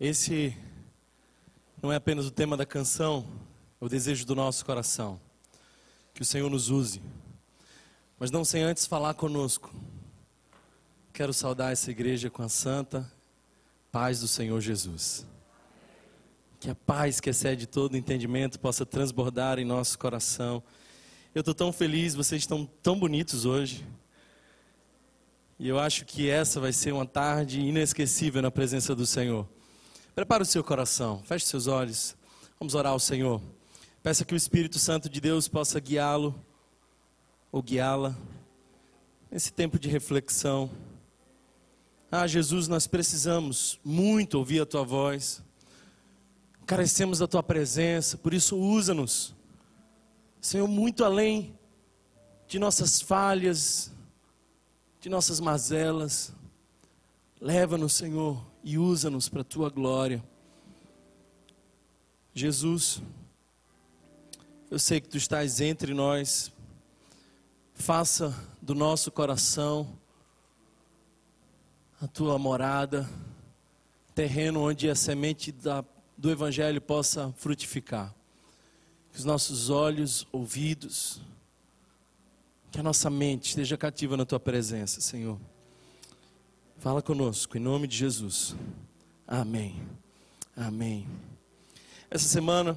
Esse não é apenas o tema da canção, é o desejo do nosso coração. Que o Senhor nos use. Mas não sem antes falar conosco. Quero saudar essa igreja com a santa paz do Senhor Jesus. Que a paz que excede todo entendimento possa transbordar em nosso coração. Eu estou tão feliz, vocês estão tão bonitos hoje. E eu acho que essa vai ser uma tarde inesquecível na presença do Senhor. Prepare o seu coração, feche seus olhos. Vamos orar ao Senhor. Peça que o Espírito Santo de Deus possa guiá-lo ou guiá-la nesse tempo de reflexão. Ah, Jesus, nós precisamos muito ouvir a tua voz. Carecemos da tua presença, por isso usa-nos. Senhor, muito além de nossas falhas, de nossas mazelas. Leva-nos, Senhor, e usa-nos para a tua glória. Jesus, eu sei que tu estás entre nós. Faça do nosso coração a tua morada, terreno onde a semente da, do Evangelho possa frutificar. Que os nossos olhos, ouvidos, que a nossa mente esteja cativa na tua presença, Senhor. Fala conosco, em nome de Jesus. Amém. Amém. Essa semana,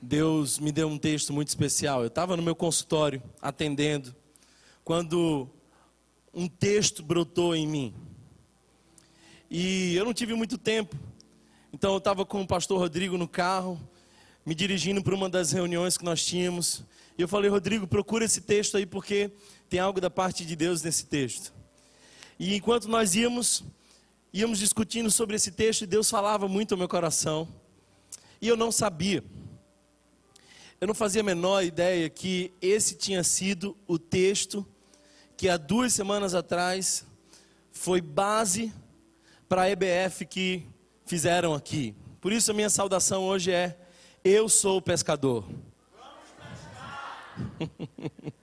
Deus me deu um texto muito especial. Eu estava no meu consultório, atendendo, quando um texto brotou em mim. E eu não tive muito tempo. Então eu estava com o pastor Rodrigo no carro, me dirigindo para uma das reuniões que nós tínhamos. E eu falei, Rodrigo, procura esse texto aí, porque tem algo da parte de Deus nesse texto. E enquanto nós íamos, íamos discutindo sobre esse texto, Deus falava muito ao meu coração. E eu não sabia. Eu não fazia a menor ideia que esse tinha sido o texto que há duas semanas atrás foi base para a EBF que fizeram aqui. Por isso a minha saudação hoje é: Eu sou pescador.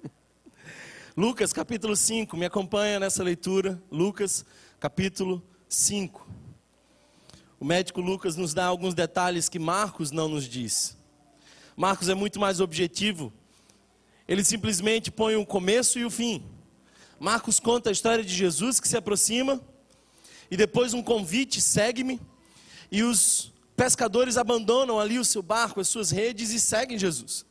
Lucas capítulo 5, me acompanha nessa leitura. Lucas capítulo 5. O médico Lucas nos dá alguns detalhes que Marcos não nos diz. Marcos é muito mais objetivo. Ele simplesmente põe o um começo e o fim. Marcos conta a história de Jesus que se aproxima e depois um convite, segue-me. E os pescadores abandonam ali o seu barco, as suas redes e seguem Jesus.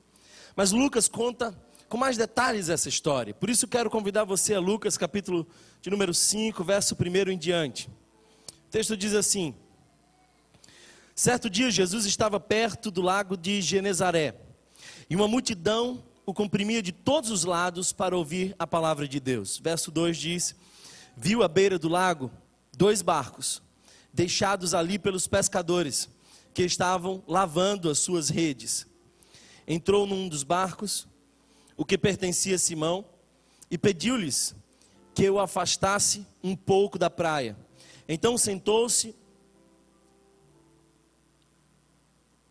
Mas Lucas conta com mais detalhes essa história. Por isso quero convidar você a Lucas, capítulo de número 5, verso 1 em diante. O texto diz assim: Certo dia Jesus estava perto do lago de Genezaré, e uma multidão o comprimia de todos os lados para ouvir a palavra de Deus. Verso 2 diz: Viu à beira do lago dois barcos, deixados ali pelos pescadores, que estavam lavando as suas redes entrou num dos barcos, o que pertencia a Simão, e pediu-lhes que eu afastasse um pouco da praia. Então sentou-se.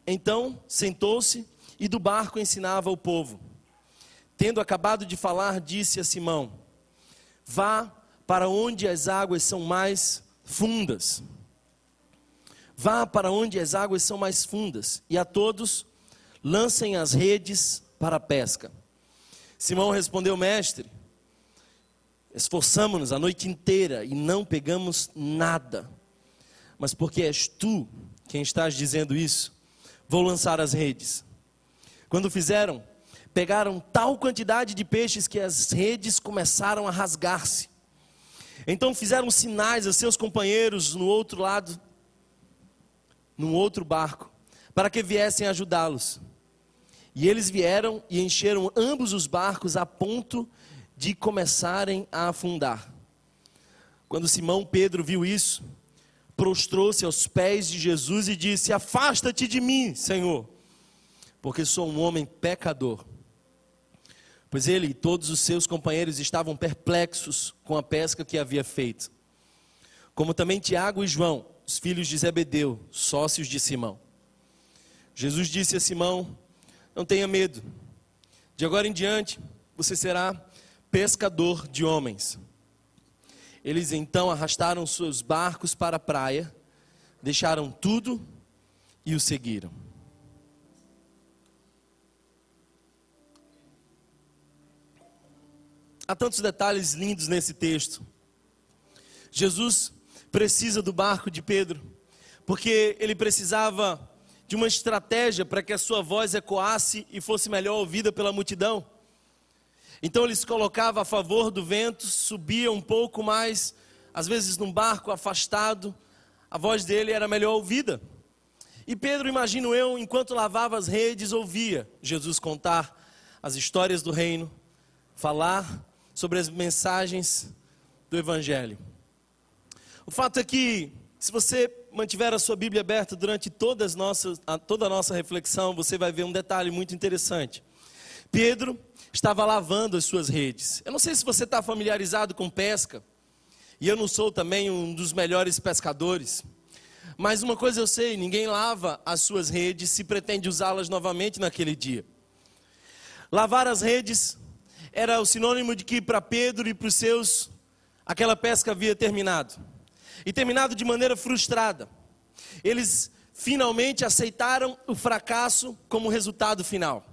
Então sentou-se e do barco ensinava o povo. Tendo acabado de falar, disse a Simão: Vá para onde as águas são mais fundas. Vá para onde as águas são mais fundas, e a todos lancem as redes para a pesca. Simão respondeu, mestre, esforçamos-nos a noite inteira e não pegamos nada. Mas porque és tu quem estás dizendo isso, vou lançar as redes. Quando fizeram, pegaram tal quantidade de peixes que as redes começaram a rasgar-se. Então fizeram sinais a seus companheiros no outro lado, num outro barco, para que viessem ajudá-los. E eles vieram e encheram ambos os barcos a ponto de começarem a afundar. Quando Simão Pedro viu isso, prostrou-se aos pés de Jesus e disse: Afasta-te de mim, Senhor, porque sou um homem pecador. Pois ele e todos os seus companheiros estavam perplexos com a pesca que havia feito. Como também Tiago e João, os filhos de Zebedeu, sócios de Simão. Jesus disse a Simão: não tenha medo. De agora em diante, você será pescador de homens. Eles então arrastaram seus barcos para a praia, deixaram tudo e o seguiram. Há tantos detalhes lindos nesse texto. Jesus precisa do barco de Pedro, porque ele precisava de uma estratégia para que a sua voz ecoasse e fosse melhor ouvida pela multidão. Então ele se colocava a favor do vento, subia um pouco mais, às vezes num barco afastado, a voz dele era melhor ouvida. E Pedro, imagino eu, enquanto lavava as redes, ouvia Jesus contar as histórias do reino, falar sobre as mensagens do Evangelho. O fato é que, se você mantiver a sua Bíblia aberta durante todas nossas, toda a nossa reflexão, você vai ver um detalhe muito interessante. Pedro estava lavando as suas redes. Eu não sei se você está familiarizado com pesca, e eu não sou também um dos melhores pescadores, mas uma coisa eu sei: ninguém lava as suas redes se pretende usá-las novamente naquele dia. Lavar as redes era o sinônimo de que para Pedro e para os seus aquela pesca havia terminado. E terminado de maneira frustrada. Eles finalmente aceitaram o fracasso como resultado final.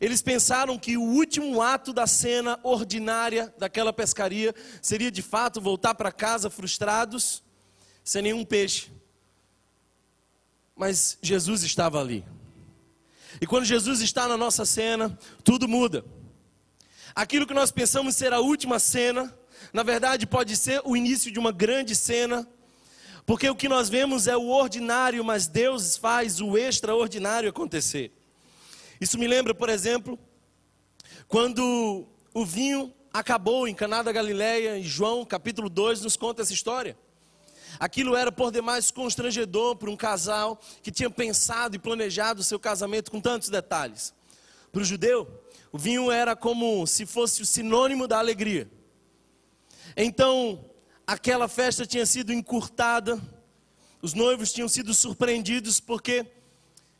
Eles pensaram que o último ato da cena ordinária daquela pescaria seria de fato voltar para casa frustrados, sem nenhum peixe. Mas Jesus estava ali. E quando Jesus está na nossa cena, tudo muda. Aquilo que nós pensamos ser a última cena, na verdade pode ser o início de uma grande cena, porque o que nós vemos é o ordinário, mas Deus faz o extraordinário acontecer. Isso me lembra, por exemplo, quando o vinho acabou em Caná da Galileia, em João capítulo 2 nos conta essa história. Aquilo era por demais constrangedor para um casal que tinha pensado e planejado o seu casamento com tantos detalhes. Para o judeu, o vinho era como se fosse o sinônimo da alegria. Então, aquela festa tinha sido encurtada, os noivos tinham sido surpreendidos porque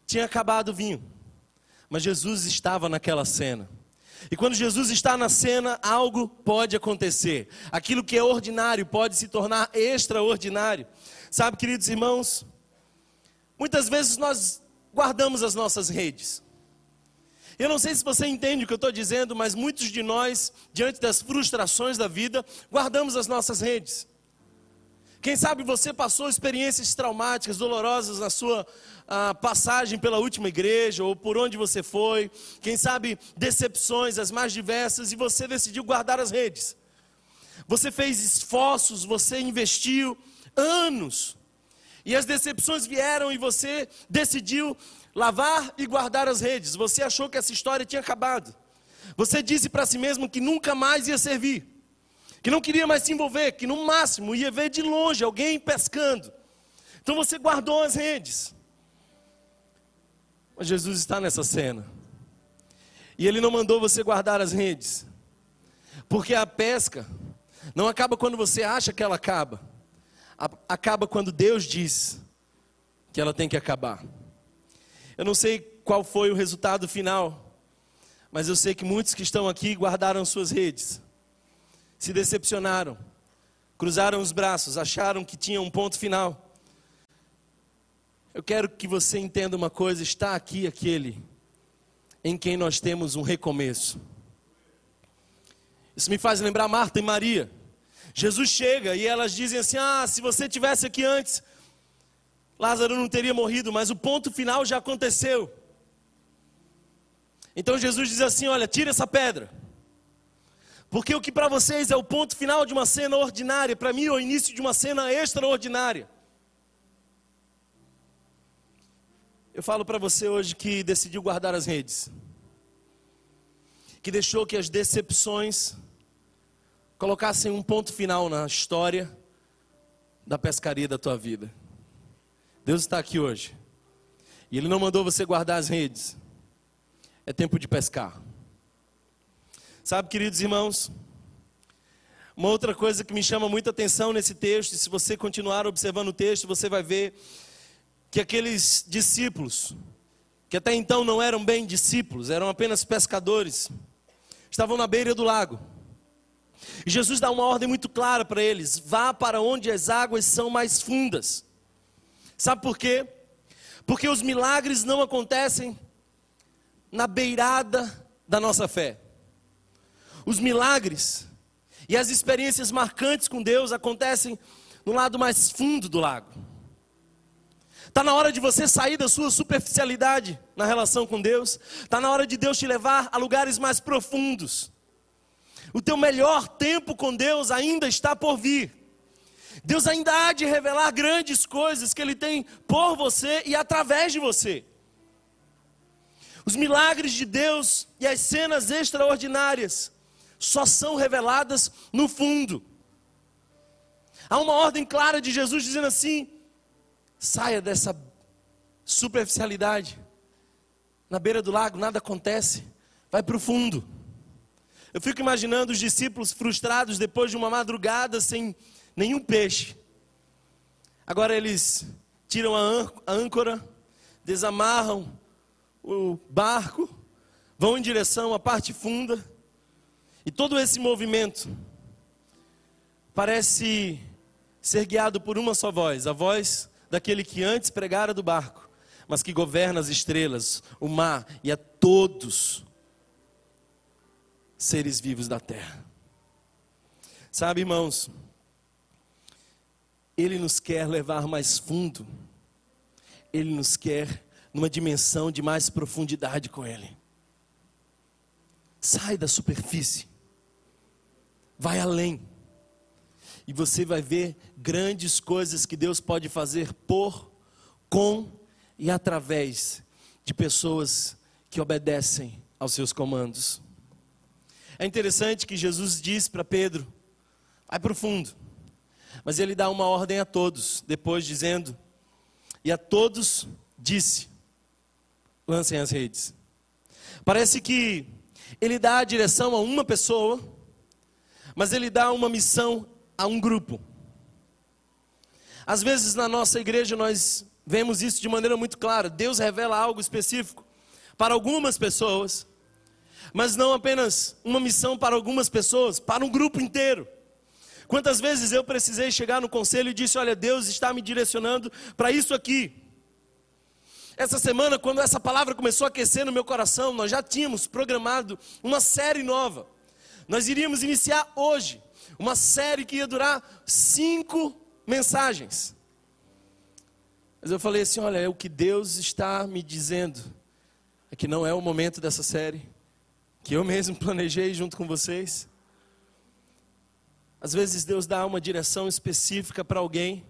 tinha acabado o vinho. Mas Jesus estava naquela cena. E quando Jesus está na cena, algo pode acontecer. Aquilo que é ordinário pode se tornar extraordinário. Sabe, queridos irmãos, muitas vezes nós guardamos as nossas redes. Eu não sei se você entende o que eu estou dizendo, mas muitos de nós, diante das frustrações da vida, guardamos as nossas redes. Quem sabe você passou experiências traumáticas, dolorosas na sua ah, passagem pela última igreja ou por onde você foi. Quem sabe decepções as mais diversas e você decidiu guardar as redes. Você fez esforços, você investiu anos. E as decepções vieram e você decidiu lavar e guardar as redes. Você achou que essa história tinha acabado. Você disse para si mesmo que nunca mais ia servir, que não queria mais se envolver, que no máximo ia ver de longe alguém pescando. Então você guardou as redes. Mas Jesus está nessa cena. E ele não mandou você guardar as redes. Porque a pesca não acaba quando você acha que ela acaba. Acaba quando Deus diz que ela tem que acabar. Eu não sei qual foi o resultado final, mas eu sei que muitos que estão aqui guardaram suas redes, se decepcionaram, cruzaram os braços, acharam que tinha um ponto final. Eu quero que você entenda uma coisa: está aqui aquele em quem nós temos um recomeço. Isso me faz lembrar Marta e Maria. Jesus chega e elas dizem assim: Ah, se você tivesse aqui antes, Lázaro não teria morrido, mas o ponto final já aconteceu. Então Jesus diz assim: Olha, tira essa pedra. Porque o que para vocês é o ponto final de uma cena ordinária, para mim é o início de uma cena extraordinária. Eu falo para você hoje que decidiu guardar as redes, que deixou que as decepções colocassem um ponto final na história da pescaria da tua vida. Deus está aqui hoje. E Ele não mandou você guardar as redes. É tempo de pescar. Sabe, queridos irmãos, uma outra coisa que me chama muita atenção nesse texto, e se você continuar observando o texto, você vai ver que aqueles discípulos, que até então não eram bem discípulos, eram apenas pescadores, estavam na beira do lago. E Jesus dá uma ordem muito clara para eles: vá para onde as águas são mais fundas. Sabe por quê? Porque os milagres não acontecem na beirada da nossa fé. Os milagres e as experiências marcantes com Deus acontecem no lado mais fundo do lago. Está na hora de você sair da sua superficialidade na relação com Deus. Está na hora de Deus te levar a lugares mais profundos. O teu melhor tempo com Deus ainda está por vir. Deus ainda há de revelar grandes coisas que Ele tem por você e através de você. Os milagres de Deus e as cenas extraordinárias só são reveladas no fundo. Há uma ordem clara de Jesus dizendo assim: saia dessa superficialidade. Na beira do lago nada acontece, vai para o fundo. Eu fico imaginando os discípulos frustrados depois de uma madrugada sem nenhum peixe. Agora eles tiram a âncora, desamarram o barco, vão em direção à parte funda, e todo esse movimento parece ser guiado por uma só voz, a voz daquele que antes pregara do barco, mas que governa as estrelas, o mar e a todos seres vivos da terra. Sabe, irmãos, ele nos quer levar mais fundo, ele nos quer numa dimensão de mais profundidade com Ele. Sai da superfície, vai além, e você vai ver grandes coisas que Deus pode fazer por, com e através de pessoas que obedecem aos seus comandos. É interessante que Jesus diz para Pedro: vai para o fundo, mas ele dá uma ordem a todos, depois dizendo: e a todos disse: lancem as redes. Parece que ele dá a direção a uma pessoa, mas ele dá uma missão a um grupo. Às vezes na nossa igreja nós vemos isso de maneira muito clara. Deus revela algo específico para algumas pessoas, mas não apenas uma missão para algumas pessoas, para um grupo inteiro. Quantas vezes eu precisei chegar no conselho e disse: Olha, Deus está me direcionando para isso aqui. Essa semana, quando essa palavra começou a aquecer no meu coração, nós já tínhamos programado uma série nova. Nós iríamos iniciar hoje uma série que ia durar cinco mensagens. Mas eu falei assim: olha, é o que Deus está me dizendo é que não é o momento dessa série, que eu mesmo planejei junto com vocês. Às vezes Deus dá uma direção específica para alguém,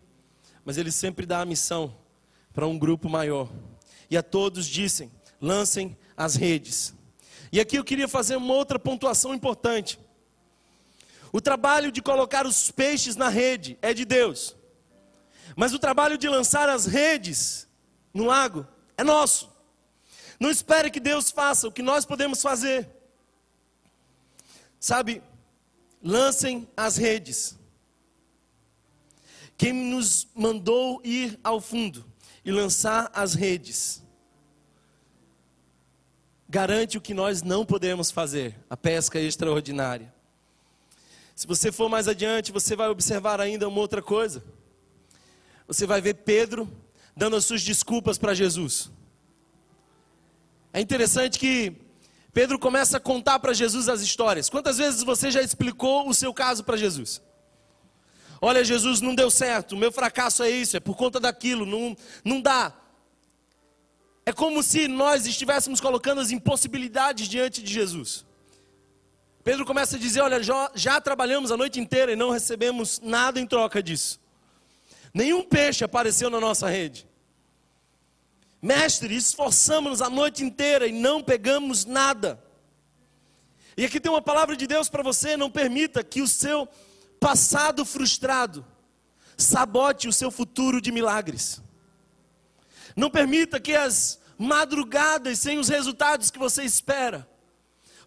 mas Ele sempre dá a missão para um grupo maior e a todos dissem: lancem as redes. E aqui eu queria fazer uma outra pontuação importante. O trabalho de colocar os peixes na rede é de Deus, mas o trabalho de lançar as redes no lago é nosso. Não espere que Deus faça o que nós podemos fazer. Sabe, lancem as redes. Quem nos mandou ir ao fundo e lançar as redes. Garante o que nós não podemos fazer, a pesca extraordinária. Se você for mais adiante, você vai observar ainda uma outra coisa. Você vai ver Pedro dando as suas desculpas para Jesus. É interessante que Pedro começa a contar para Jesus as histórias. Quantas vezes você já explicou o seu caso para Jesus? Olha, Jesus, não deu certo, meu fracasso é isso, é por conta daquilo, não, não dá. É como se nós estivéssemos colocando as impossibilidades diante de Jesus. Pedro começa a dizer: Olha, já, já trabalhamos a noite inteira e não recebemos nada em troca disso. Nenhum peixe apareceu na nossa rede. Mestre, esforçamos-nos a noite inteira e não pegamos nada. E aqui tem uma palavra de Deus para você: não permita que o seu passado frustrado sabote o seu futuro de milagres. Não permita que as madrugadas sem os resultados que você espera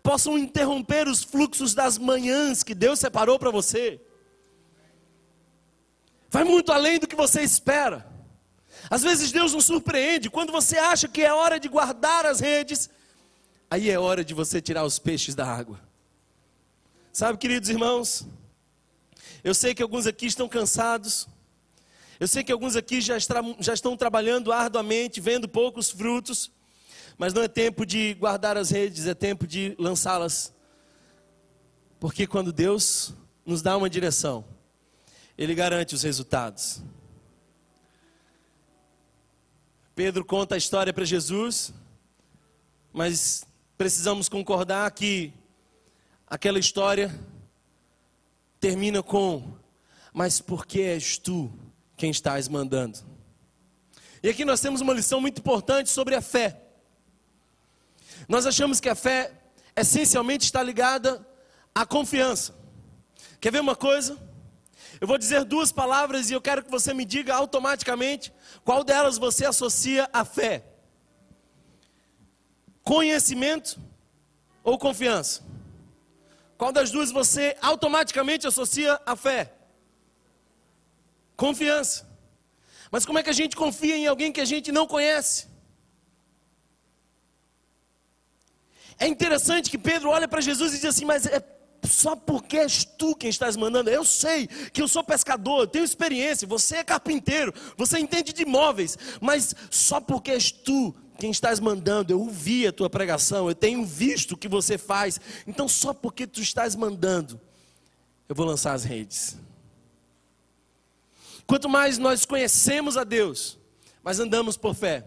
possam interromper os fluxos das manhãs que Deus separou para você. Vai muito além do que você espera. Às vezes Deus nos surpreende quando você acha que é hora de guardar as redes, aí é hora de você tirar os peixes da água. Sabe, queridos irmãos, eu sei que alguns aqui estão cansados. Eu sei que alguns aqui já, já estão trabalhando arduamente, vendo poucos frutos, mas não é tempo de guardar as redes, é tempo de lançá-las. Porque quando Deus nos dá uma direção, Ele garante os resultados. Pedro conta a história para Jesus, mas precisamos concordar que aquela história termina com: Mas por que és tu quem estás mandando? E aqui nós temos uma lição muito importante sobre a fé. Nós achamos que a fé essencialmente está ligada à confiança. Quer ver uma coisa? Eu vou dizer duas palavras e eu quero que você me diga automaticamente qual delas você associa à fé: conhecimento ou confiança? Qual das duas você automaticamente associa à fé? Confiança. Mas como é que a gente confia em alguém que a gente não conhece? É interessante que Pedro olha para Jesus e diz assim: Mas é só porque és tu quem estás mandando. Eu sei que eu sou pescador, eu tenho experiência, você é carpinteiro, você entende de imóveis, mas só porque és tu quem estás mandando, eu ouvi a tua pregação, eu tenho visto o que você faz, então só porque tu estás mandando, eu vou lançar as redes. Quanto mais nós conhecemos a Deus, mais andamos por fé.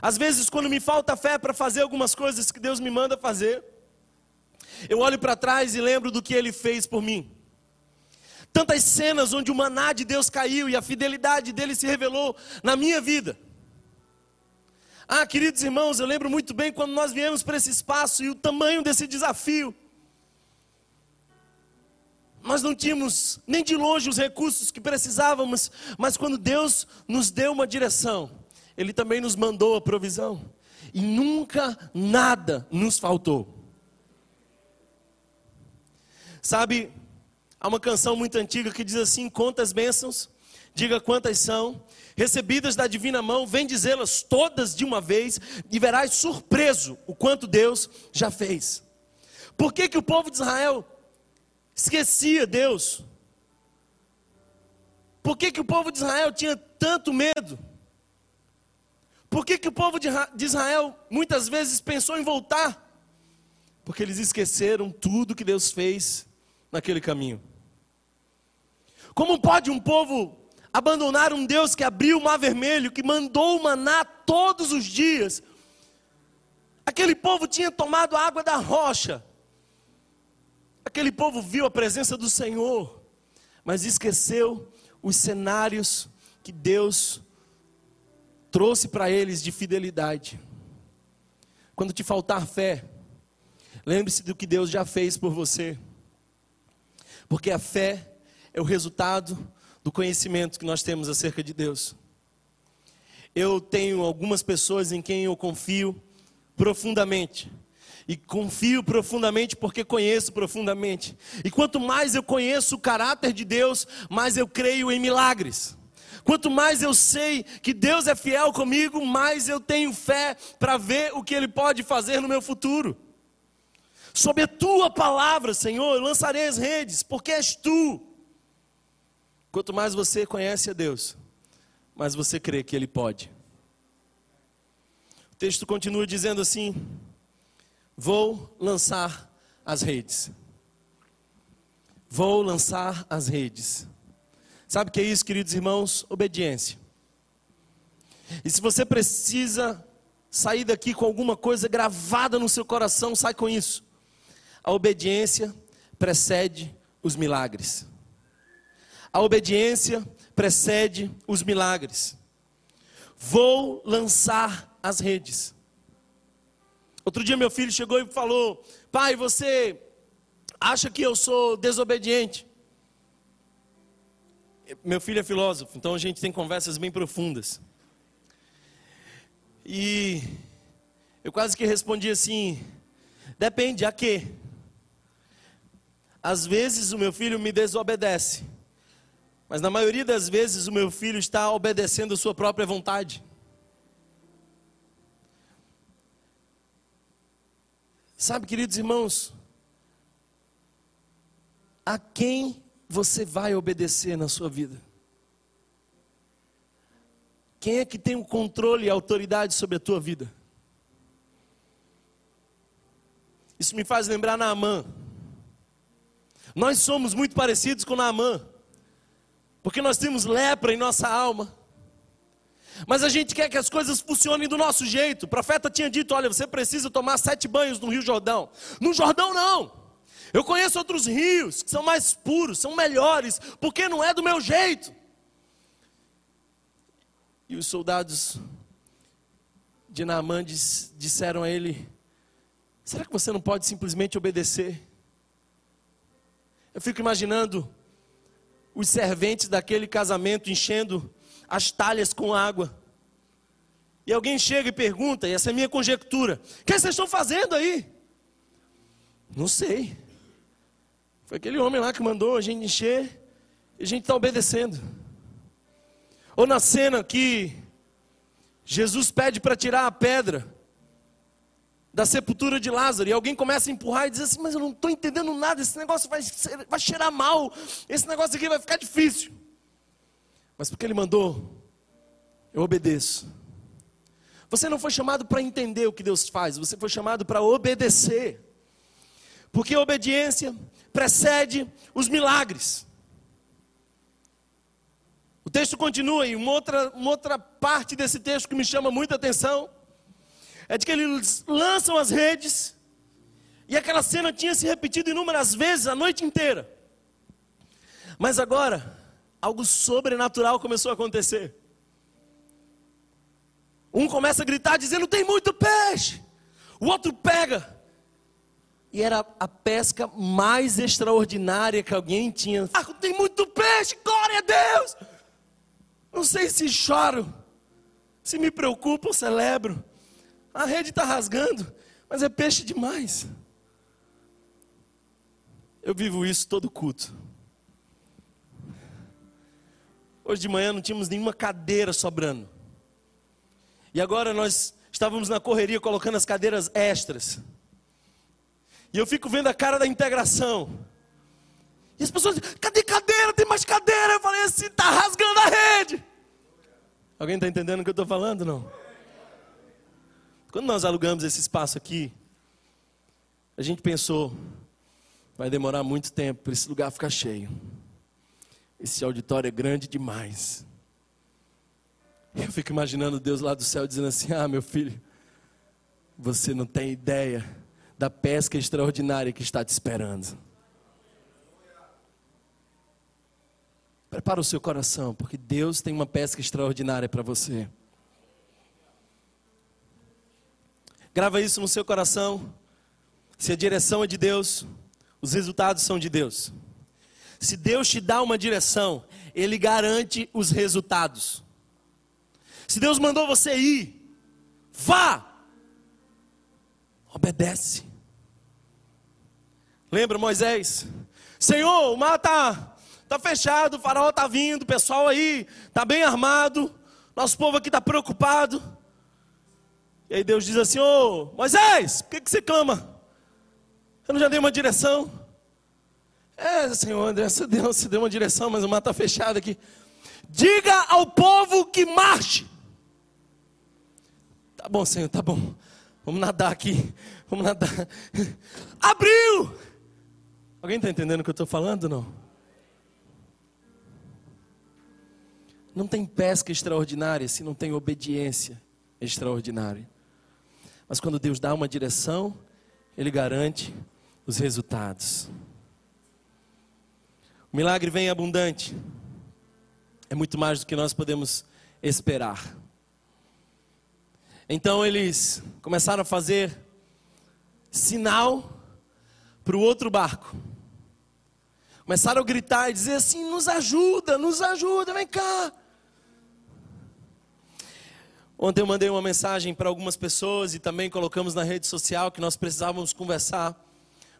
Às vezes, quando me falta fé para fazer algumas coisas que Deus me manda fazer, eu olho para trás e lembro do que ele fez por mim. Tantas cenas onde o maná de Deus caiu e a fidelidade dele se revelou na minha vida. Ah, queridos irmãos, eu lembro muito bem quando nós viemos para esse espaço e o tamanho desse desafio. Nós não tínhamos nem de longe os recursos que precisávamos, mas quando Deus nos deu uma direção, Ele também nos mandou a provisão, e nunca nada nos faltou. Sabe, há uma canção muito antiga que diz assim: Conta as bênçãos, diga quantas são, recebidas da divina mão, vem dizê-las todas de uma vez, e verás surpreso o quanto Deus já fez. Por que, que o povo de Israel esquecia Deus? Por que, que o povo de Israel tinha tanto medo? Por que, que o povo de Israel muitas vezes pensou em voltar? Porque eles esqueceram tudo que Deus fez naquele caminho. Como pode um povo abandonar um Deus que abriu o mar vermelho, que mandou o maná todos os dias? Aquele povo tinha tomado a água da rocha. Aquele povo viu a presença do Senhor, mas esqueceu os cenários que Deus trouxe para eles de fidelidade. Quando te faltar fé, lembre-se do que Deus já fez por você. Porque a fé é o resultado do conhecimento que nós temos acerca de Deus. Eu tenho algumas pessoas em quem eu confio profundamente. E confio profundamente porque conheço profundamente. E quanto mais eu conheço o caráter de Deus, mais eu creio em milagres. Quanto mais eu sei que Deus é fiel comigo, mais eu tenho fé para ver o que Ele pode fazer no meu futuro. Sob a tua palavra, Senhor, lançarei as redes, porque és tu. Quanto mais você conhece a Deus, mais você crê que Ele pode. O texto continua dizendo assim: Vou lançar as redes. Vou lançar as redes. Sabe o que é isso, queridos irmãos? Obediência. E se você precisa sair daqui com alguma coisa gravada no seu coração, sai com isso. A obediência precede os milagres. A obediência precede os milagres. Vou lançar as redes. Outro dia meu filho chegou e falou: Pai, você acha que eu sou desobediente? Meu filho é filósofo, então a gente tem conversas bem profundas. E eu quase que respondi assim: Depende, a quê? Às vezes o meu filho me desobedece, mas na maioria das vezes o meu filho está obedecendo a sua própria vontade. Sabe, queridos irmãos, a quem você vai obedecer na sua vida? Quem é que tem o controle e a autoridade sobre a tua vida? Isso me faz lembrar Naamã. Nós somos muito parecidos com Naamã, porque nós temos lepra em nossa alma. Mas a gente quer que as coisas funcionem do nosso jeito. O profeta tinha dito: olha, você precisa tomar sete banhos no Rio Jordão. No Jordão, não. Eu conheço outros rios que são mais puros, são melhores, porque não é do meu jeito. E os soldados de Naamã disseram a ele: Será que você não pode simplesmente obedecer? Eu fico imaginando os serventes daquele casamento enchendo as talhas com água. E alguém chega e pergunta, e essa é a minha conjectura: O que vocês estão fazendo aí? Não sei. Foi aquele homem lá que mandou a gente encher, e a gente está obedecendo. Ou na cena que Jesus pede para tirar a pedra da sepultura de Lázaro, e alguém começa a empurrar e diz assim: Mas eu não estou entendendo nada, esse negócio vai, vai cheirar mal, esse negócio aqui vai ficar difícil. Mas porque ele mandou, eu obedeço. Você não foi chamado para entender o que Deus faz, você foi chamado para obedecer. Porque a obediência precede os milagres. O texto continua, e uma outra, uma outra parte desse texto que me chama muita atenção é de que eles lançam as redes, e aquela cena tinha se repetido inúmeras vezes a noite inteira. Mas agora, algo sobrenatural começou a acontecer. Um começa a gritar dizendo: tem muito peixe. O outro pega. E era a pesca mais extraordinária que alguém tinha. Ah, tem muito peixe, glória a Deus. Não sei se choro, se me preocupo ou celebro. A rede está rasgando, mas é peixe demais. Eu vivo isso todo culto. Hoje de manhã não tínhamos nenhuma cadeira sobrando. E agora nós estávamos na correria colocando as cadeiras extras. E eu fico vendo a cara da integração. E as pessoas dizem, cadê cadeira? Tem mais cadeira. Eu falei assim, está rasgando a rede. Alguém está entendendo o que eu estou falando? Não? Quando nós alugamos esse espaço aqui, a gente pensou, vai demorar muito tempo para esse lugar ficar cheio. Esse auditório é grande demais. Eu fico imaginando Deus lá do céu dizendo assim: Ah, meu filho, você não tem ideia da pesca extraordinária que está te esperando. Prepara o seu coração, porque Deus tem uma pesca extraordinária para você. Grava isso no seu coração. Se a direção é de Deus, os resultados são de Deus. Se Deus te dá uma direção, Ele garante os resultados. Se Deus mandou você ir, vá, obedece. Lembra Moisés? Senhor, o mar está tá fechado, o faraó está vindo, o pessoal aí está bem armado, nosso povo aqui está preocupado. E aí Deus diz assim: Ô oh, Moisés, por que, que você clama? Eu não já dei uma direção? É, Senhor, André, você deu, deu uma direção, mas o mar está fechado aqui. Diga ao povo que marche. Tá bom, Senhor, tá bom. Vamos nadar aqui. Vamos nadar. Abriu! Alguém está entendendo o que eu estou falando? Não? Não tem pesca extraordinária se não tem obediência extraordinária. Mas quando Deus dá uma direção, Ele garante os resultados. O milagre vem abundante. É muito mais do que nós podemos esperar. Então eles começaram a fazer sinal para o outro barco. Começaram a gritar e dizer assim: nos ajuda, nos ajuda, vem cá. Ontem eu mandei uma mensagem para algumas pessoas e também colocamos na rede social que nós precisávamos conversar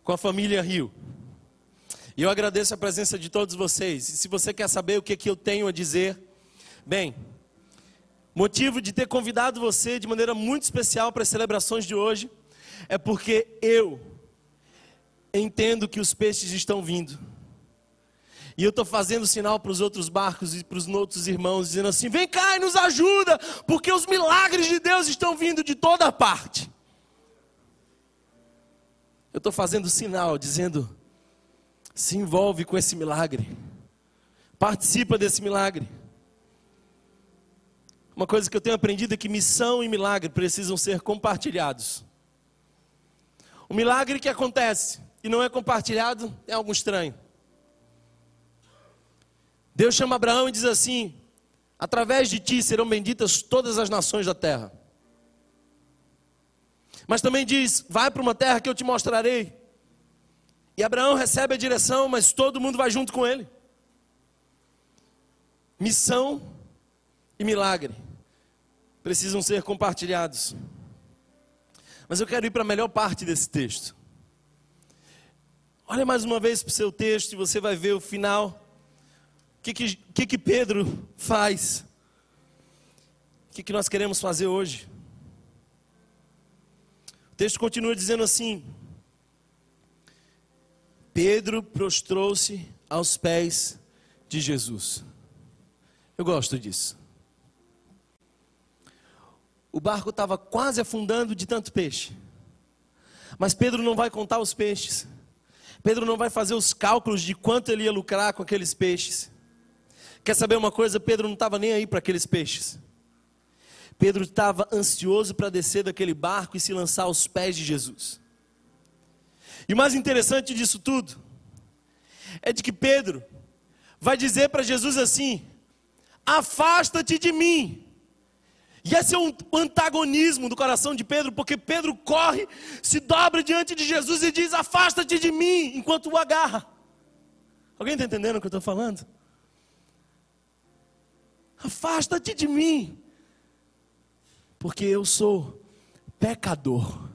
com a família Rio. E eu agradeço a presença de todos vocês. E se você quer saber o que, que eu tenho a dizer, bem, motivo de ter convidado você de maneira muito especial para as celebrações de hoje é porque eu entendo que os peixes estão vindo. E eu estou fazendo sinal para os outros barcos e para os outros irmãos, dizendo assim: vem cá e nos ajuda, porque os milagres de Deus estão vindo de toda parte. Eu estou fazendo sinal, dizendo: se envolve com esse milagre, participa desse milagre. Uma coisa que eu tenho aprendido é que missão e milagre precisam ser compartilhados. O milagre que acontece e não é compartilhado é algo estranho. Deus chama Abraão e diz assim: através de ti serão benditas todas as nações da terra. Mas também diz: vai para uma terra que eu te mostrarei. E Abraão recebe a direção, mas todo mundo vai junto com ele. Missão e milagre precisam ser compartilhados. Mas eu quero ir para a melhor parte desse texto. Olha mais uma vez para o seu texto e você vai ver o final. O que, que, que, que Pedro faz? O que, que nós queremos fazer hoje? O texto continua dizendo assim: Pedro prostrou-se aos pés de Jesus. Eu gosto disso. O barco estava quase afundando de tanto peixe. Mas Pedro não vai contar os peixes. Pedro não vai fazer os cálculos de quanto ele ia lucrar com aqueles peixes. Quer saber uma coisa? Pedro não estava nem aí para aqueles peixes. Pedro estava ansioso para descer daquele barco e se lançar aos pés de Jesus. E o mais interessante disso tudo é de que Pedro vai dizer para Jesus assim: Afasta-te de mim, e esse é um antagonismo do coração de Pedro, porque Pedro corre, se dobra diante de Jesus e diz: Afasta-te de mim, enquanto o agarra. Alguém está entendendo o que eu estou falando? Afasta-te de mim, porque eu sou pecador.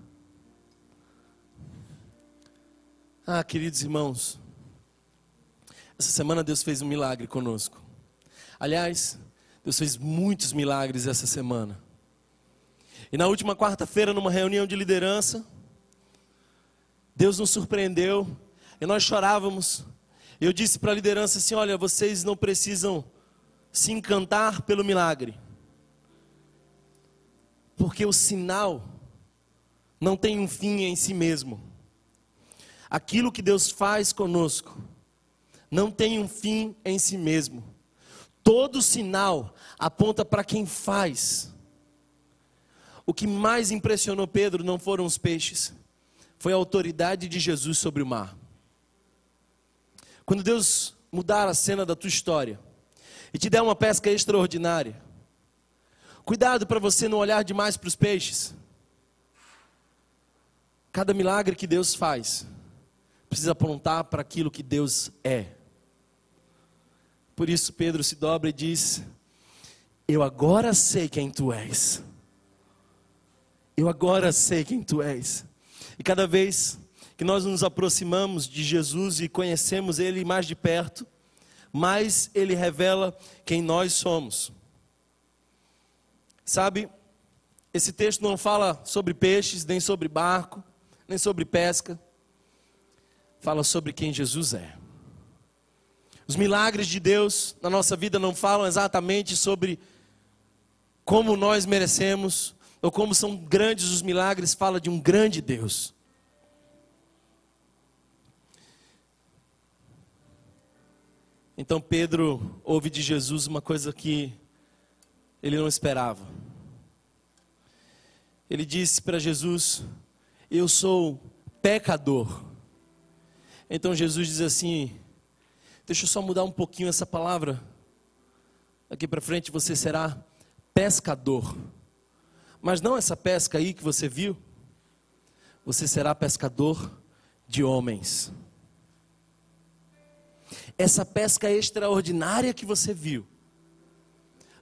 Ah, queridos irmãos, essa semana Deus fez um milagre conosco. Aliás, Deus fez muitos milagres essa semana. E na última quarta-feira, numa reunião de liderança, Deus nos surpreendeu e nós chorávamos. Eu disse para a liderança assim: olha, vocês não precisam se encantar pelo milagre, porque o sinal não tem um fim em si mesmo. Aquilo que Deus faz conosco não tem um fim em si mesmo. Todo sinal aponta para quem faz. O que mais impressionou Pedro não foram os peixes, foi a autoridade de Jesus sobre o mar. Quando Deus mudar a cena da tua história e te der uma pesca extraordinária, cuidado para você não olhar demais para os peixes. Cada milagre que Deus faz precisa apontar para aquilo que Deus é. Por isso Pedro se dobra e diz: Eu agora sei quem tu és. Eu agora sei quem tu és. E cada vez que nós nos aproximamos de Jesus e conhecemos Ele mais de perto, mais Ele revela quem nós somos. Sabe, esse texto não fala sobre peixes, nem sobre barco, nem sobre pesca. Fala sobre quem Jesus é. Os milagres de Deus na nossa vida não falam exatamente sobre como nós merecemos ou como são grandes os milagres, fala de um grande Deus. Então Pedro ouve de Jesus uma coisa que ele não esperava. Ele disse para Jesus: Eu sou pecador. Então Jesus diz assim: Deixa eu só mudar um pouquinho essa palavra. Aqui para frente você será pescador. Mas não essa pesca aí que você viu. Você será pescador de homens. Essa pesca extraordinária que você viu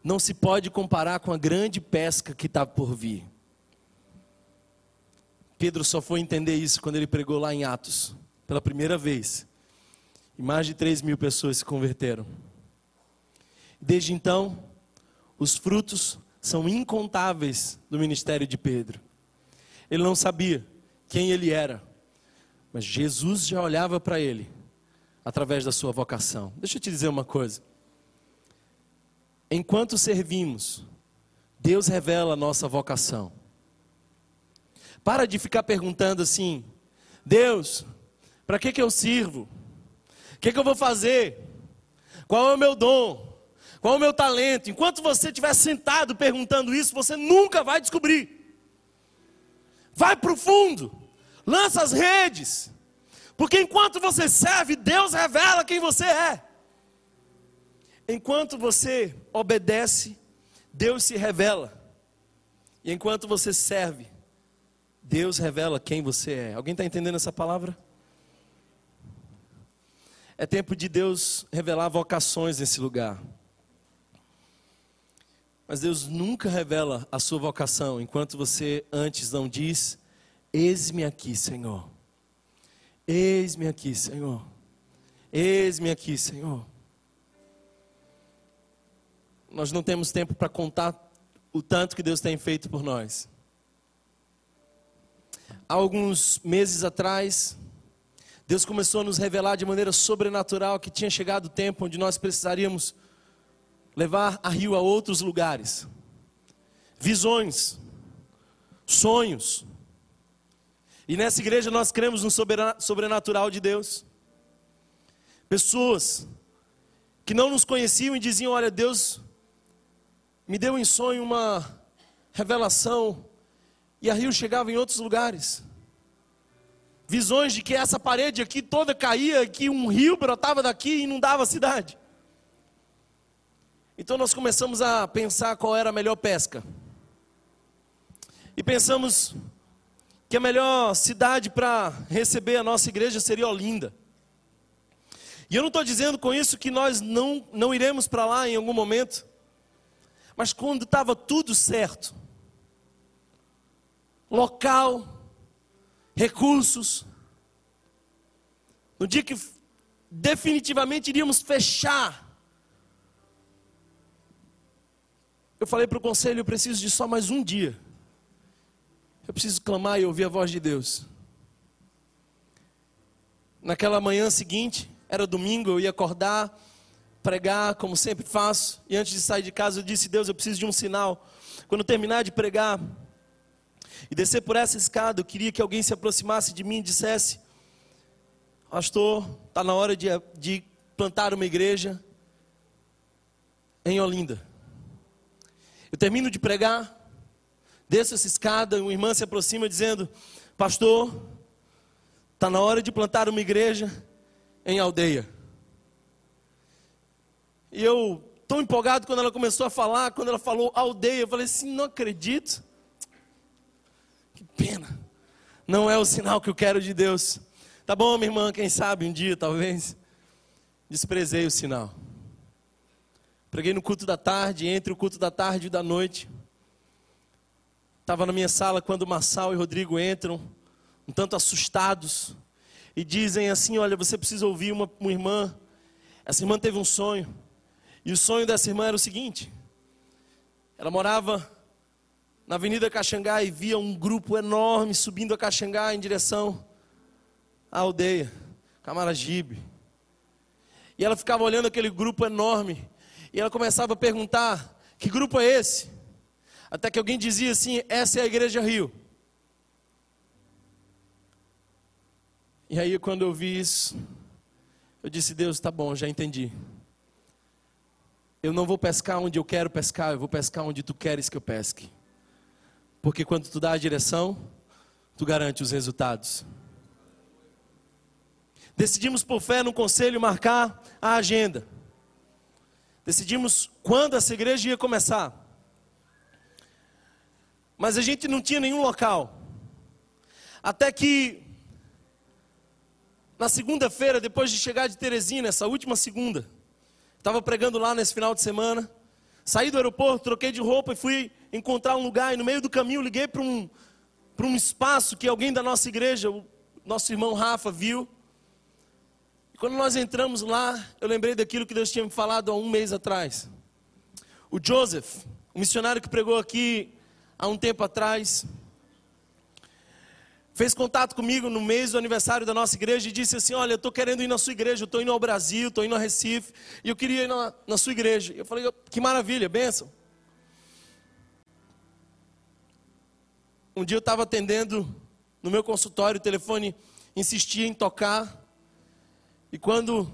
não se pode comparar com a grande pesca que está por vir. Pedro só foi entender isso quando ele pregou lá em Atos, pela primeira vez. E mais de 3 mil pessoas se converteram. Desde então, os frutos são incontáveis do ministério de Pedro. Ele não sabia quem ele era, mas Jesus já olhava para ele através da sua vocação. Deixa eu te dizer uma coisa. Enquanto servimos, Deus revela a nossa vocação. Para de ficar perguntando assim: Deus, para que, que eu sirvo? O que, que eu vou fazer? Qual é o meu dom? Qual é o meu talento? Enquanto você estiver sentado perguntando isso, você nunca vai descobrir. Vai para o fundo, lança as redes, porque enquanto você serve, Deus revela quem você é. Enquanto você obedece, Deus se revela. E enquanto você serve, Deus revela quem você é. Alguém está entendendo essa palavra? É tempo de Deus revelar vocações nesse lugar. Mas Deus nunca revela a sua vocação enquanto você antes não diz: Eis-me aqui, Senhor. Eis-me aqui, Senhor. Eis-me aqui, Senhor. Nós não temos tempo para contar o tanto que Deus tem feito por nós. Há alguns meses atrás, Deus começou a nos revelar de maneira sobrenatural que tinha chegado o tempo onde nós precisaríamos levar a Rio a outros lugares. Visões, sonhos. E nessa igreja nós cremos no sobrenatural de Deus. Pessoas que não nos conheciam e diziam: Olha, Deus me deu em sonho uma revelação, e a Rio chegava em outros lugares. Visões de que essa parede aqui toda caía, que um rio brotava daqui e inundava a cidade. Então nós começamos a pensar qual era a melhor pesca. E pensamos que a melhor cidade para receber a nossa igreja seria Olinda. E eu não estou dizendo com isso que nós não, não iremos para lá em algum momento. Mas quando estava tudo certo, local, recursos, no dia que definitivamente iríamos fechar, eu falei para o conselho: eu preciso de só mais um dia. Eu preciso clamar e ouvir a voz de Deus. Naquela manhã seguinte, era domingo, eu ia acordar pregar, como sempre faço. E antes de sair de casa, eu disse: Deus, eu preciso de um sinal. Quando terminar de pregar e descer por essa escada, eu queria que alguém se aproximasse de mim e dissesse: Pastor, está na hora de, de plantar uma igreja em Olinda. Eu termino de pregar, desço essa escada, uma irmã se aproxima dizendo: Pastor, está na hora de plantar uma igreja em aldeia. E eu, tão empolgado quando ela começou a falar, quando ela falou aldeia, eu falei assim: não acredito. Que pena. Não é o sinal que eu quero de Deus. Tá bom, minha irmã, quem sabe um dia, talvez. Desprezei o sinal. Preguei no culto da tarde, entre o culto da tarde e da noite. Estava na minha sala quando Marçal e Rodrigo entram, um tanto assustados, e dizem assim: Olha, você precisa ouvir uma, uma irmã. Essa irmã teve um sonho. E o sonho dessa irmã era o seguinte: ela morava na Avenida Caxangá e via um grupo enorme subindo a Caxangá em direção à aldeia, Camaragibe. E ela ficava olhando aquele grupo enorme e ela começava a perguntar: que grupo é esse? Até que alguém dizia assim: essa é a Igreja Rio. E aí, quando eu vi isso, eu disse: Deus, tá bom, já entendi. Eu não vou pescar onde eu quero pescar, eu vou pescar onde tu queres que eu pesque. Porque quando tu dá a direção, tu garante os resultados. Decidimos por fé no conselho marcar a agenda. Decidimos quando essa igreja ia começar. Mas a gente não tinha nenhum local. Até que na segunda-feira, depois de chegar de Teresina, essa última segunda, Estava pregando lá nesse final de semana. Saí do aeroporto, troquei de roupa e fui encontrar um lugar. E no meio do caminho liguei para um, para um espaço que alguém da nossa igreja, o nosso irmão Rafa, viu. E quando nós entramos lá, eu lembrei daquilo que Deus tinha me falado há um mês atrás. O Joseph, o missionário que pregou aqui há um tempo atrás, fez contato comigo no mês do aniversário da nossa igreja e disse assim: Olha, eu estou querendo ir na sua igreja, eu estou indo ao Brasil, estou indo a Recife, e eu queria ir na, na sua igreja. Eu falei: Que maravilha, benção. Um dia eu estava atendendo no meu consultório, o telefone insistia em tocar, e quando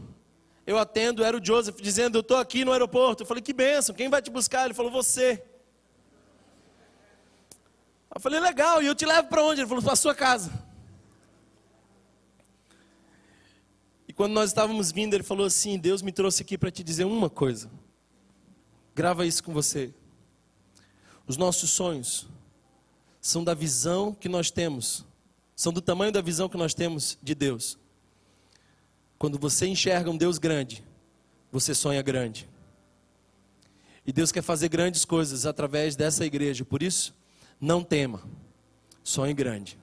eu atendo, era o Joseph dizendo: Eu estou aqui no aeroporto. Eu falei: Que benção, quem vai te buscar? Ele falou: Você. Eu falei, legal, e eu te levo para onde? Ele falou, para a sua casa. E quando nós estávamos vindo, ele falou assim: Deus me trouxe aqui para te dizer uma coisa. Grava isso com você. Os nossos sonhos são da visão que nós temos, são do tamanho da visão que nós temos de Deus. Quando você enxerga um Deus grande, você sonha grande. E Deus quer fazer grandes coisas através dessa igreja. Por isso, não tema, sonhe grande.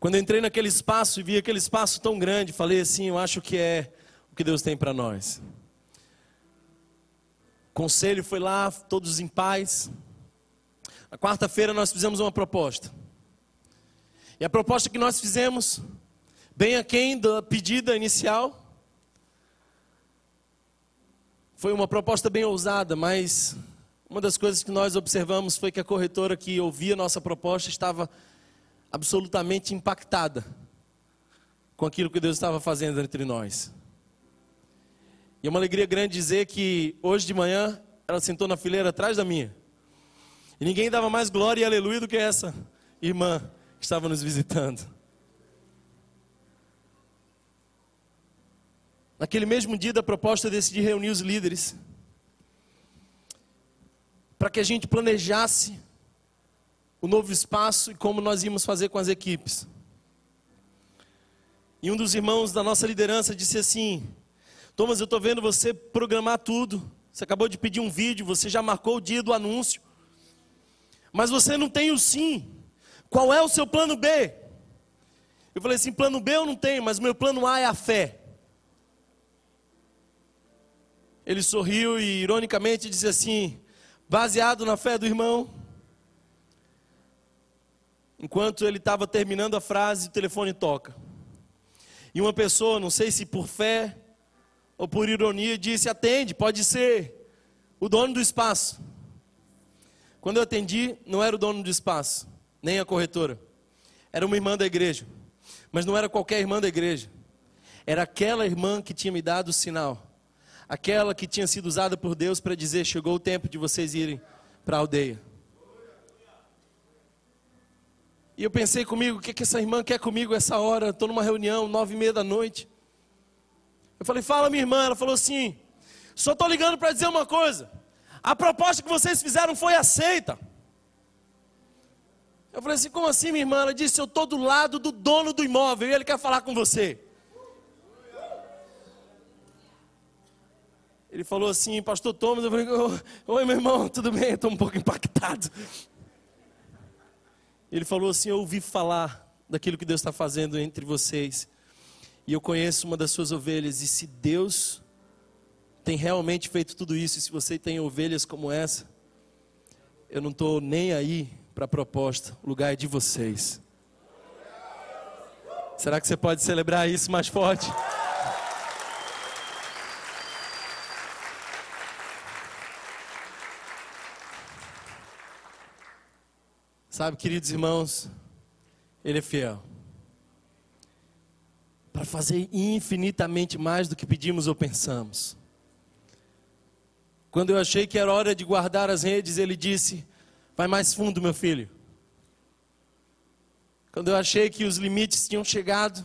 Quando entrei naquele espaço e vi aquele espaço tão grande, falei assim: eu acho que é o que Deus tem para nós. O conselho foi lá, todos em paz. Na quarta-feira nós fizemos uma proposta. E a proposta que nós fizemos, bem aquém da pedida inicial, foi uma proposta bem ousada, mas uma das coisas que nós observamos foi que a corretora que ouvia nossa proposta estava absolutamente impactada com aquilo que Deus estava fazendo entre nós. E é uma alegria grande dizer que hoje de manhã ela sentou na fileira atrás da minha. E ninguém dava mais glória e aleluia do que essa irmã que estava nos visitando. Naquele mesmo dia da proposta, eu decidi reunir os líderes para que a gente planejasse o novo espaço e como nós íamos fazer com as equipes. E um dos irmãos da nossa liderança disse assim: Thomas, eu estou vendo você programar tudo. Você acabou de pedir um vídeo, você já marcou o dia do anúncio. Mas você não tem o sim. Qual é o seu plano B? Eu falei assim: plano B eu não tenho, mas meu plano A é a fé. Ele sorriu e ironicamente disse assim: baseado na fé do irmão. Enquanto ele estava terminando a frase, o telefone toca. E uma pessoa, não sei se por fé ou por ironia, disse: Atende, pode ser o dono do espaço. Quando eu atendi, não era o dono do espaço, nem a corretora. Era uma irmã da igreja. Mas não era qualquer irmã da igreja. Era aquela irmã que tinha me dado o sinal aquela que tinha sido usada por Deus para dizer: chegou o tempo de vocês irem para a aldeia. E eu pensei comigo: o que, que essa irmã quer comigo essa hora? Estou numa reunião, nove e meia da noite. Eu falei: fala, minha irmã. Ela falou assim: só estou ligando para dizer uma coisa. A proposta que vocês fizeram foi aceita. Eu falei assim: como assim, minha irmã? Ela disse: eu estou do lado do dono do imóvel e ele quer falar com você. Ele falou assim, pastor Thomas, eu falei, oi meu irmão, tudo bem? Estou um pouco impactado. Ele falou assim, eu ouvi falar daquilo que Deus está fazendo entre vocês. E eu conheço uma das suas ovelhas. E se Deus tem realmente feito tudo isso, e se você tem ovelhas como essa, eu não estou nem aí para a proposta. O lugar é de vocês. Será que você pode celebrar isso mais forte? Sabe, queridos irmãos, Ele é fiel. Para fazer infinitamente mais do que pedimos ou pensamos. Quando eu achei que era hora de guardar as redes, Ele disse: Vai mais fundo, meu filho. Quando eu achei que os limites tinham chegado,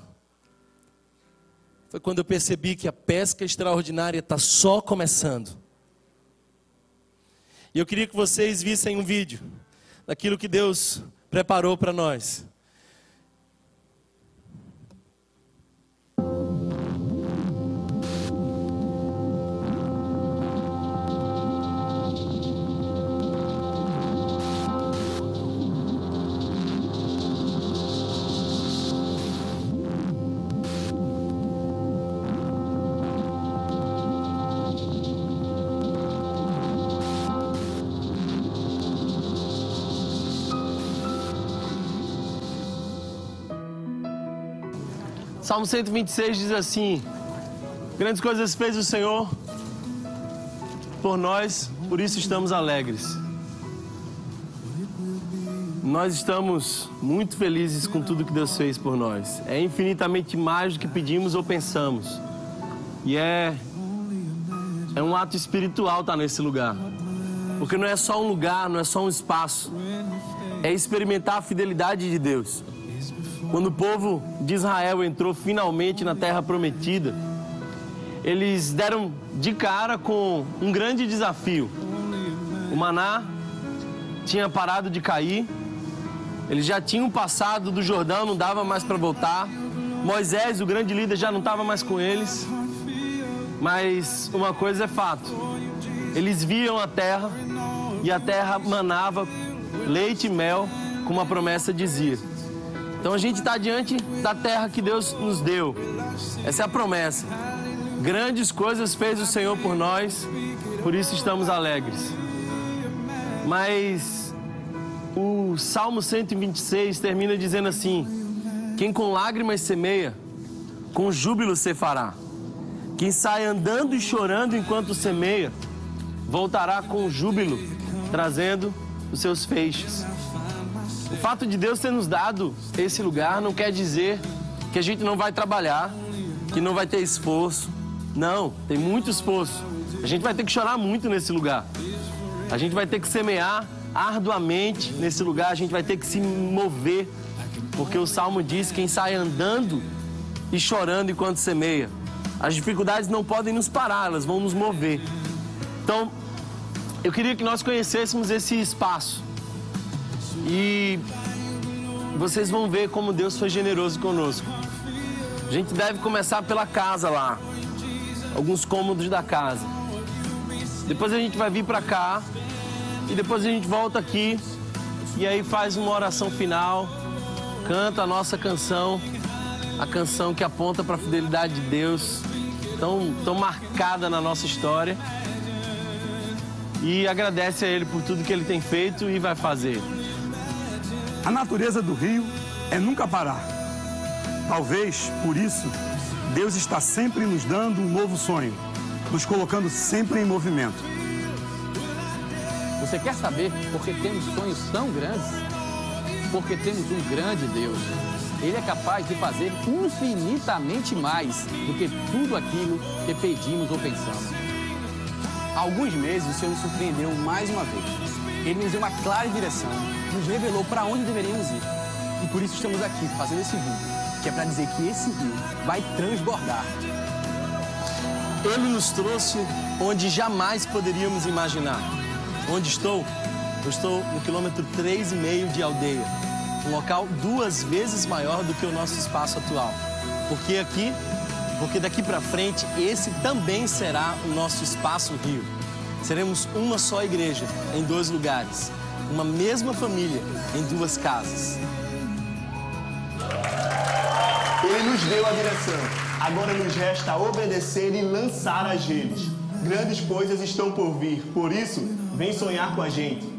foi quando eu percebi que a pesca extraordinária está só começando. E eu queria que vocês vissem um vídeo daquilo que Deus preparou para nós. Salmo 126 diz assim: Grandes coisas fez o Senhor por nós, por isso estamos alegres. Nós estamos muito felizes com tudo que Deus fez por nós. É infinitamente mais do que pedimos ou pensamos. E é é um ato espiritual estar nesse lugar. Porque não é só um lugar, não é só um espaço. É experimentar a fidelidade de Deus. Quando o povo de Israel entrou finalmente na terra prometida, eles deram de cara com um grande desafio. O maná tinha parado de cair, eles já tinham passado do Jordão, não dava mais para voltar. Moisés, o grande líder, já não estava mais com eles. Mas uma coisa é fato: eles viam a terra e a terra manava leite e mel, como a promessa dizia. Então a gente está diante da terra que Deus nos deu. Essa é a promessa. Grandes coisas fez o Senhor por nós, por isso estamos alegres. Mas o Salmo 126 termina dizendo assim: Quem com lágrimas semeia, com júbilo se fará. Quem sai andando e chorando enquanto semeia, voltará com júbilo, trazendo os seus feixes. O fato de Deus ter nos dado esse lugar não quer dizer que a gente não vai trabalhar, que não vai ter esforço. Não, tem muito esforço. A gente vai ter que chorar muito nesse lugar. A gente vai ter que semear arduamente nesse lugar, a gente vai ter que se mover, porque o salmo diz: quem sai andando e chorando enquanto semeia. As dificuldades não podem nos parar, elas vão nos mover. Então, eu queria que nós conhecêssemos esse espaço. E vocês vão ver como Deus foi generoso conosco. A gente deve começar pela casa lá alguns cômodos da casa. Depois a gente vai vir para cá e depois a gente volta aqui e aí faz uma oração final, canta a nossa canção, a canção que aponta para a fidelidade de Deus, tão, tão marcada na nossa história. E agradece a Ele por tudo que Ele tem feito e vai fazer. A natureza do rio é nunca parar. Talvez por isso Deus está sempre nos dando um novo sonho, nos colocando sempre em movimento. Você quer saber por que temos sonhos tão grandes? Porque temos um grande Deus. Ele é capaz de fazer infinitamente mais do que tudo aquilo que pedimos ou pensamos. Há alguns meses o Senhor nos surpreendeu mais uma vez. Ele nos deu uma clara direção, nos revelou para onde deveríamos ir. E por isso estamos aqui fazendo esse vídeo que é para dizer que esse rio vai transbordar. Ele nos trouxe onde jamais poderíamos imaginar. Onde estou? Eu estou no quilômetro 3,5 de aldeia, um local duas vezes maior do que o nosso espaço atual. Porque aqui, porque daqui para frente, esse também será o nosso espaço rio. Seremos uma só igreja em dois lugares, uma mesma família em duas casas. Ele nos deu a direção. Agora nos resta obedecer e lançar as redes. Grandes coisas estão por vir. Por isso, vem sonhar com a gente.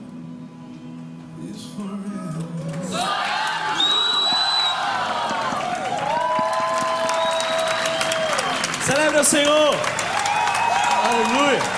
Celebra o Senhor! Aleluia!